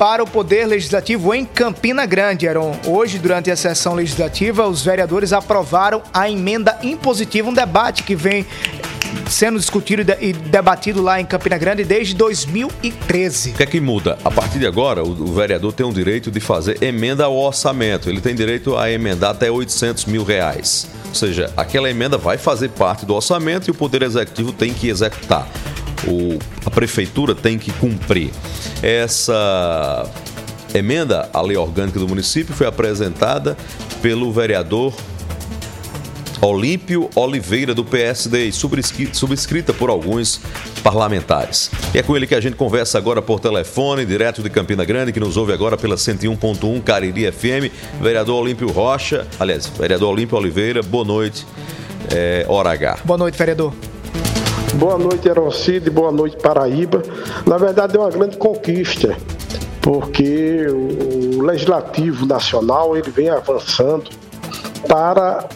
para o Poder Legislativo em Campina Grande, Aaron. Hoje, durante a sessão legislativa, os vereadores aprovaram a emenda impositiva, um debate que vem sendo discutido e debatido lá em Campina Grande desde 2013. O que é que muda? A partir de agora, o vereador tem o direito de fazer emenda ao orçamento. Ele tem direito a emendar até 800 mil reais. Ou seja, aquela emenda vai fazer parte do orçamento e o Poder Executivo tem que executar. O, a prefeitura tem que cumprir. Essa emenda à lei orgânica do município foi apresentada pelo vereador Olímpio Oliveira, do PSD, subscrita por alguns parlamentares. E é com ele que a gente conversa agora por telefone, direto de Campina Grande, que nos ouve agora pela 101.1 Cariri FM, vereador Olímpio Rocha, aliás, vereador Olímpio Oliveira, boa noite, é, hora H. Boa noite, vereador. Boa noite, Erocide, boa noite, Paraíba. Na verdade, é uma grande conquista, porque o Legislativo Nacional ele vem avançando para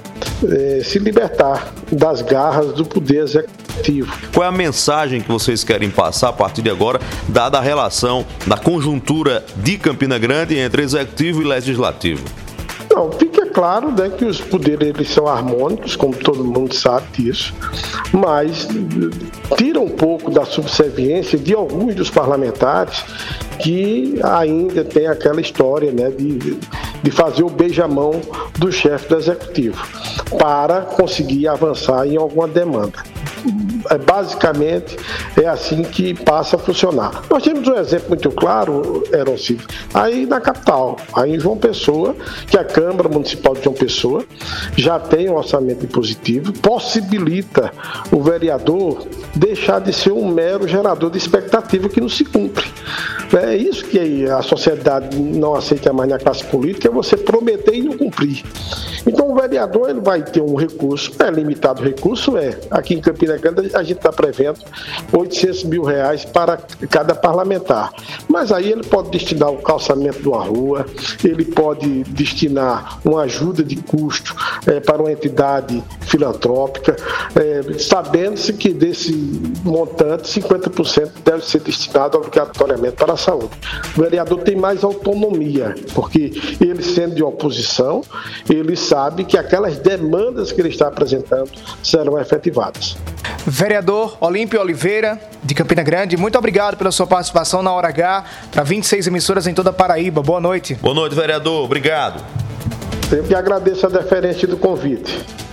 é, se libertar das garras do poder executivo. Qual é a mensagem que vocês querem passar a partir de agora, dada a relação da conjuntura de Campina Grande entre executivo e legislativo? Não, fica claro né, que os poderes eles são harmônicos, como todo mundo sabe disso, mas tira um pouco da subserviência de alguns dos parlamentares que ainda tem aquela história né, de, de fazer o beijamão do chefe do executivo para conseguir avançar em alguma demanda basicamente é assim que passa a funcionar. Nós temos um exemplo muito claro, Eroncito, aí na capital, aí em João Pessoa, que a Câmara Municipal de João Pessoa já tem um orçamento positivo, possibilita o vereador deixar de ser um mero gerador de expectativa que não se cumpre. É isso que a sociedade não aceita mais na classe política, é você prometer e não cumprir. Então o vereador ele vai ter um recurso, é limitado o recurso, é. Aqui em Campina Grande a gente está prevendo 800 mil reais para cada parlamentar. Mas aí ele pode destinar o calçamento de uma rua, ele pode destinar uma ajuda de custo é, para uma entidade filantrópica, é, sabendo-se que desse montante 50% deve ser destinado obrigatoriamente para a saúde. O vereador tem mais autonomia, porque ele sendo de oposição, ele sabe que aquelas demandas que ele está apresentando serão efetivadas. Vereador Olímpio Oliveira, de Campina Grande, muito obrigado pela sua participação na Hora H para 26 emissoras em toda a Paraíba. Boa noite. Boa noite, vereador. Obrigado. Que agradeço a deferência do convite.